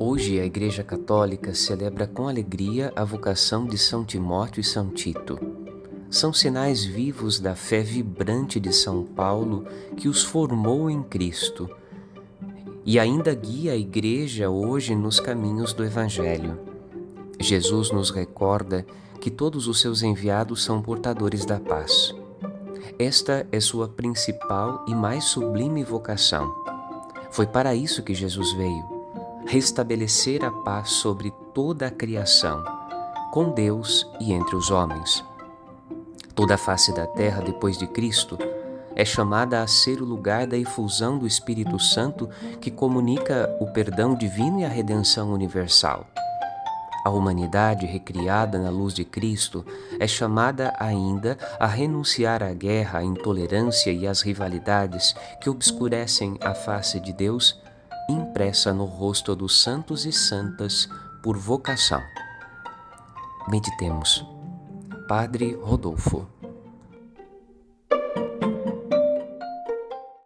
Hoje a Igreja Católica celebra com alegria a vocação de São Timóteo e São Tito. São sinais vivos da fé vibrante de São Paulo que os formou em Cristo e ainda guia a Igreja hoje nos caminhos do Evangelho. Jesus nos recorda que todos os seus enviados são portadores da paz. Esta é sua principal e mais sublime vocação. Foi para isso que Jesus veio restabelecer a paz sobre toda a criação, com Deus e entre os homens. Toda a face da terra depois de Cristo é chamada a ser o lugar da efusão do Espírito Santo que comunica o perdão divino e a redenção universal. A humanidade recriada na luz de Cristo é chamada ainda a renunciar à guerra, à intolerância e às rivalidades que obscurecem a face de Deus impressa no rosto dos santos e santas por vocação. Meditemos. Padre Rodolfo.